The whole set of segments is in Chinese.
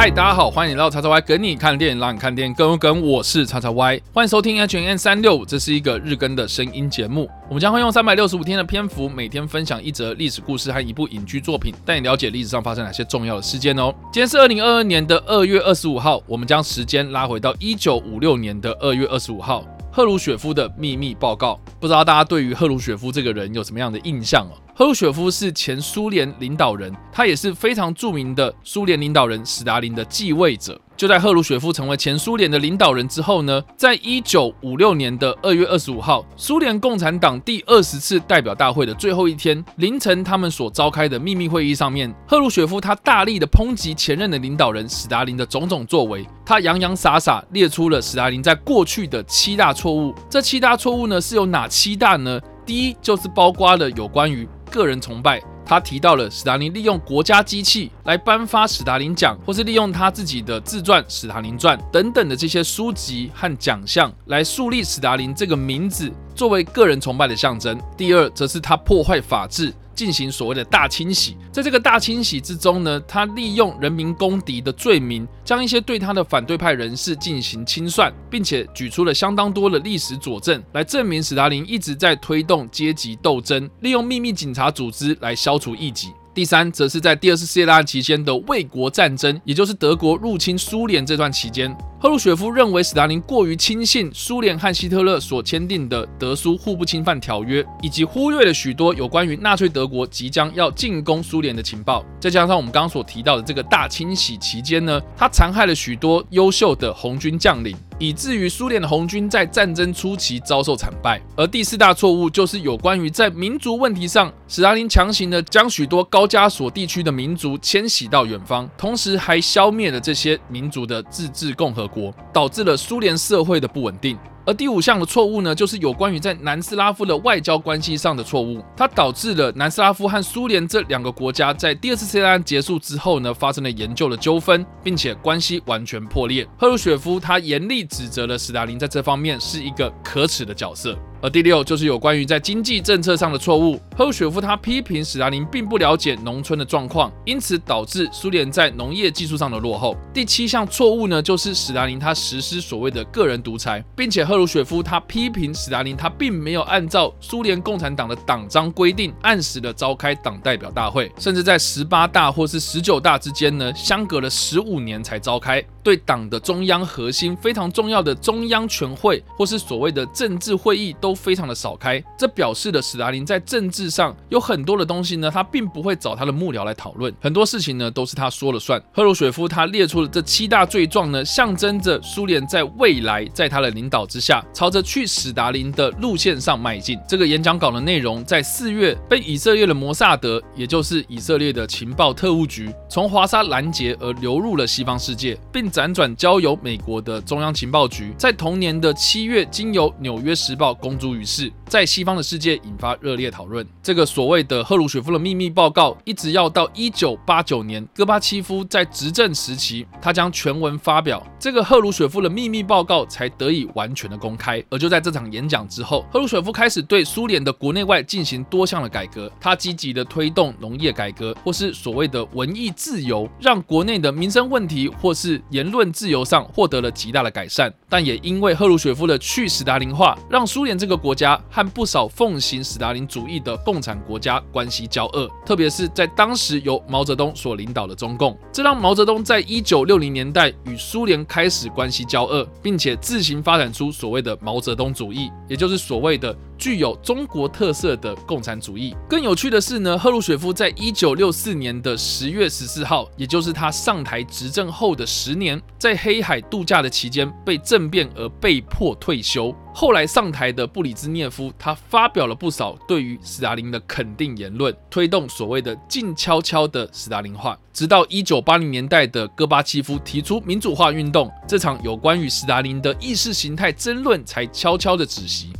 嗨，大家好，欢迎来到叉叉 Y 跟你看电影，让你看电影更更。我是叉叉 Y，欢迎收听 H N 三六五，这是一个日更的声音节目。我们将会用三百六十五天的篇幅，每天分享一则历史故事和一部影剧作品，带你了解历史上发生哪些重要的事件哦。今天是二零二二年的二月二十五号，我们将时间拉回到一九五六年的二月二十五号，赫鲁雪夫的秘密报告。不知道大家对于赫鲁雪夫这个人有什么样的印象哦？赫鲁雪夫是前苏联领导人，他也是非常著名的苏联领导人史达林的继位者。就在赫鲁雪夫成为前苏联的领导人之后呢，在一九五六年的二月二十五号，苏联共产党第二十次代表大会的最后一天凌晨，他们所召开的秘密会议上面，赫鲁雪夫他大力的抨击前任的领导人史达林的种种作为，他洋洋洒洒列出了史达林在过去的七大错误。这七大错误呢，是有哪七大呢？第一就是包括了有关于个人崇拜。他提到了史达林利用国家机器来颁发史达林奖，或是利用他自己的自传《史达林传》等等的这些书籍和奖项来树立史达林这个名字，作为个人崇拜的象征。第二，则是他破坏法治。进行所谓的大清洗，在这个大清洗之中呢，他利用人民公敌的罪名，将一些对他的反对派人士进行清算，并且举出了相当多的历史佐证，来证明史达林一直在推动阶级斗争，利用秘密警察组织来消除异己。第三，则是在第二次世界大战期间的卫国战争，也就是德国入侵苏联这段期间。赫鲁雪夫认为史达林过于轻信苏联和希特勒所签订的德苏互不侵犯条约，以及忽略了许多有关于纳粹德国即将要进攻苏联的情报。再加上我们刚刚所提到的这个大清洗期间呢，他残害了许多优秀的红军将领，以至于苏联的红军在战争初期遭受惨败。而第四大错误就是有关于在民族问题上，史达林强行的将许多高加索地区的民族迁徙到远方，同时还消灭了这些民族的自治共和国，导致了苏联社会的不稳定。而第五项的错误呢，就是有关于在南斯拉夫的外交关系上的错误，它导致了南斯拉夫和苏联这两个国家在第二次世界大战结束之后呢，发生了研究的纠纷，并且关系完全破裂。赫鲁雪夫他严厉指责了斯大林在这方面是一个可耻的角色。而第六就是有关于在经济政策上的错误，赫鲁雪夫他批评史达林并不了解农村的状况，因此导致苏联在农业技术上的落后。第七项错误呢，就是史达林他实施所谓的个人独裁，并且赫鲁雪夫他批评史达林他并没有按照苏联共产党的党章规定按时的召开党代表大会，甚至在十八大或是十九大之间呢，相隔了十五年才召开。对党的中央核心非常重要的中央全会或是所谓的政治会议都都非常的少开，这表示了史达林在政治上有很多的东西呢，他并不会找他的幕僚来讨论，很多事情呢都是他说了算。赫鲁雪夫他列出了这七大罪状呢，象征着苏联在未来在他的领导之下，朝着去史达林的路线上迈进。这个演讲稿的内容在四月被以色列的摩萨德，也就是以色列的情报特务局，从华沙拦截而流入了西方世界，并。辗转交由美国的中央情报局，在同年的七月，经由《纽约时报》公诸于世，在西方的世界引发热烈讨论。这个所谓的赫鲁雪夫的秘密报告，一直要到一九八九年，戈巴契夫在执政时期，他将全文发表，这个赫鲁雪夫的秘密报告才得以完全的公开。而就在这场演讲之后，赫鲁雪夫开始对苏联的国内外进行多项的改革，他积极的推动农业改革，或是所谓的文艺自由，让国内的民生问题或是言论自由上获得了极大的改善，但也因为赫鲁雪夫的去史达林化，让苏联这个个国家和不少奉行斯大林主义的共产国家关系交恶，特别是在当时由毛泽东所领导的中共，这让毛泽东在一九六零年代与苏联开始关系交恶，并且自行发展出所谓的毛泽东主义，也就是所谓的具有中国特色的共产主义。更有趣的是呢，赫鲁雪夫在一九六四年的十月十四号，也就是他上台执政后的十年，在黑海度假的期间被政变而被迫退休。后来上台的布里兹涅夫，他发表了不少对于斯大林的肯定言论，推动所谓的静悄悄的斯大林化。直到一九八零年代的戈巴契夫提出民主化运动，这场有关于斯大林的意识形态争论才悄悄的止息。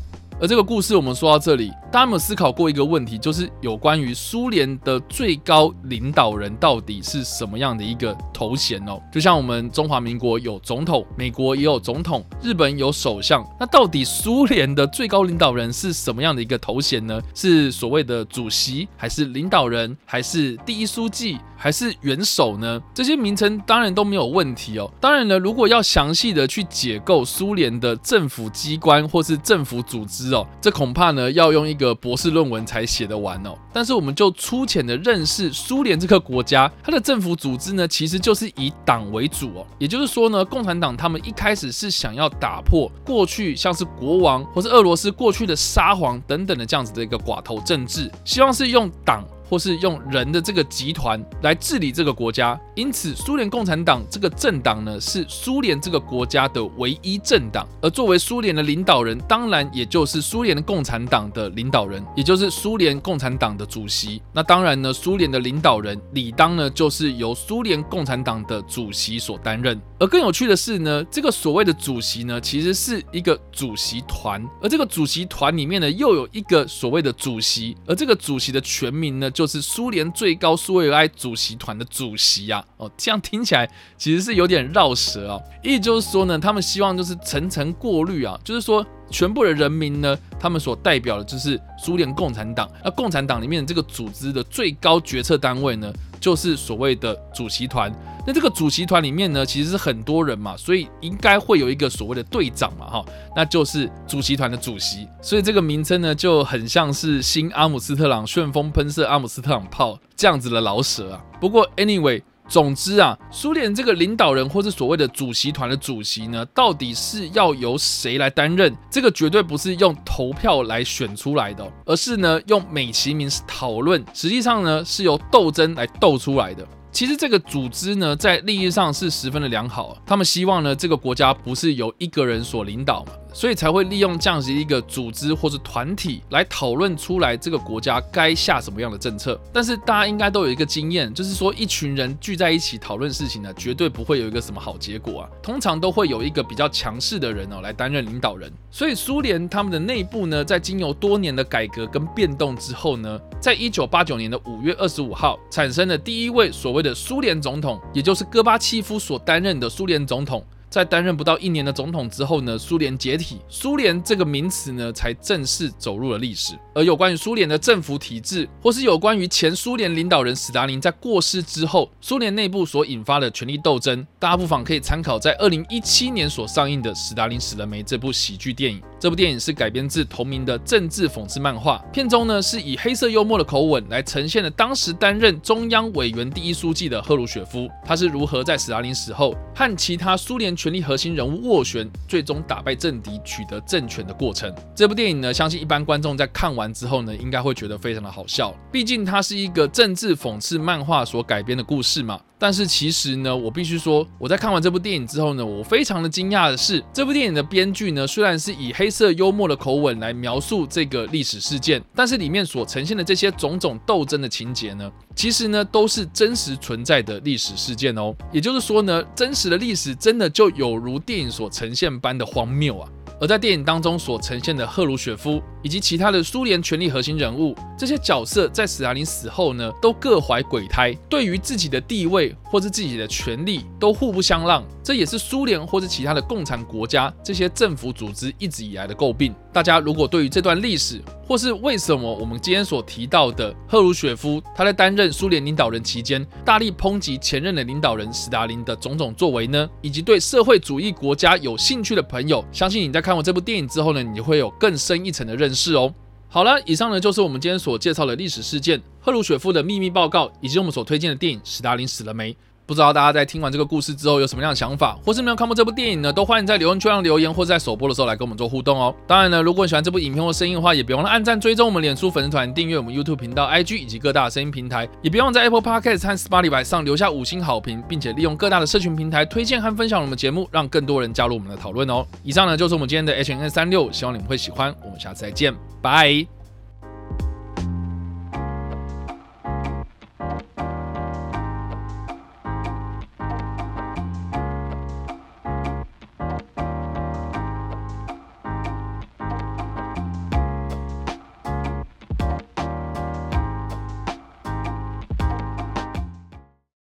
而这个故事我们说到这里，大家有没有思考过一个问题，就是有关于苏联的最高领导人到底是什么样的一个头衔哦？就像我们中华民国有总统，美国也有总统，日本有首相，那到底苏联的最高领导人是什么样的一个头衔呢？是所谓的主席，还是领导人，还是第一书记，还是元首呢？这些名称当然都没有问题哦。当然了，如果要详细的去解构苏联的政府机关或是政府组织哦，这恐怕呢要用一个博士论文才写得完哦。但是我们就粗浅的认识苏联这个国家，它的政府组织呢，其实就是以党为主哦。也就是说呢，共产党他们一开始是想要打破过去像是国王或是俄罗斯过去的沙皇等等的这样子的一个寡头政治，希望是用党。或是用人的这个集团来治理这个国家，因此苏联共产党这个政党呢，是苏联这个国家的唯一政党，而作为苏联的领导人，当然也就是苏联共产党的领导人，也就是苏联共产党的主席。那当然呢，苏联的领导人理当呢就是由苏联共产党的主席所担任。而更有趣的是呢，这个所谓的主席呢，其实是一个主席团，而这个主席团里面呢，又有一个所谓的主席，而这个主席的全名呢，就是苏联最高苏维埃主席团的主席啊，哦，这样听起来其实是有点绕舌啊。意思就是说呢，他们希望就是层层过滤啊，就是说全部的人民呢，他们所代表的就是苏联共产党。那共产党里面这个组织的最高决策单位呢，就是所谓的主席团。那这个主席团里面呢，其实是很多人嘛，所以应该会有一个所谓的队长嘛，哈，那就是主席团的主席。所以这个名称呢，就很像是新阿姆斯特朗旋风喷射阿姆斯特朗炮这样子的老舍啊。不过 anyway，总之啊，苏联这个领导人或是所谓的主席团的主席呢，到底是要由谁来担任？这个绝对不是用投票来选出来的，而是呢用美其名是讨论，实际上呢是由斗争来斗出来的。其实这个组织呢，在利益上是十分的良好，他们希望呢，这个国家不是由一个人所领导嘛。所以才会利用这样子一个组织或是团体来讨论出来这个国家该下什么样的政策。但是大家应该都有一个经验，就是说一群人聚在一起讨论事情呢，绝对不会有一个什么好结果啊。通常都会有一个比较强势的人哦来担任领导人。所以苏联他们的内部呢，在经由多年的改革跟变动之后呢，在一九八九年的五月二十五号产生了第一位所谓的苏联总统，也就是戈巴契夫所担任的苏联总统。在担任不到一年的总统之后呢，苏联解体，苏联这个名词呢才正式走入了历史。而有关于苏联的政府体制，或是有关于前苏联领导人史达林在过世之后，苏联内部所引发的权力斗争，大家不妨可以参考在二零一七年所上映的《史达林死了没》这部喜剧电影。这部电影是改编自同名的政治讽刺漫画，片中呢是以黑色幽默的口吻来呈现了当时担任中央委员第一书记的赫鲁雪夫，他是如何在史达林死后和其他苏联权力核心人物斡旋，最终打败政敌，取得政权的过程。这部电影呢，相信一般观众在看完之后呢，应该会觉得非常的好笑。毕竟它是一个政治讽刺漫画所改编的故事嘛。但是其实呢，我必须说，我在看完这部电影之后呢，我非常的惊讶的是，这部电影的编剧呢，虽然是以黑色幽默的口吻来描述这个历史事件，但是里面所呈现的这些种种斗争的情节呢，其实呢，都是真实存在的历史事件哦。也就是说呢，真实的历史真的就有如电影所呈现般的荒谬啊。而在电影当中所呈现的赫鲁雪夫以及其他的苏联权力核心人物，这些角色在史达林死后呢，都各怀鬼胎，对于自己的地位或是自己的权力都互不相让。这也是苏联或是其他的共产国家这些政府组织一直以来的诟病。大家如果对于这段历史，或是为什么我们今天所提到的赫鲁雪夫他在担任苏联领导人期间，大力抨击前任的领导人史达林的种种作为呢？以及对社会主义国家有兴趣的朋友，相信你在看完这部电影之后呢，你会有更深一层的认识哦。好了，以上呢就是我们今天所介绍的历史事件——赫鲁雪夫的秘密报告，以及我们所推荐的电影《史达林死了没》。不知道大家在听完这个故事之后有什么样的想法，或是没有看过这部电影呢？都欢迎在留言区上留言，或者在首播的时候来跟我们做互动哦。当然呢，如果你喜欢这部影片或声音的话，也别忘了按赞、追踪我们脸书粉丝团、订阅我们 YouTube 频道、IG 以及各大声音平台，也别忘在 Apple Podcast 和 Spotify 上留下五星好评，并且利用各大的社群平台推荐和分享我们的节目，让更多人加入我们的讨论哦。以上呢就是我们今天的 H&M 365，希望你们会喜欢。我们下次再见，拜。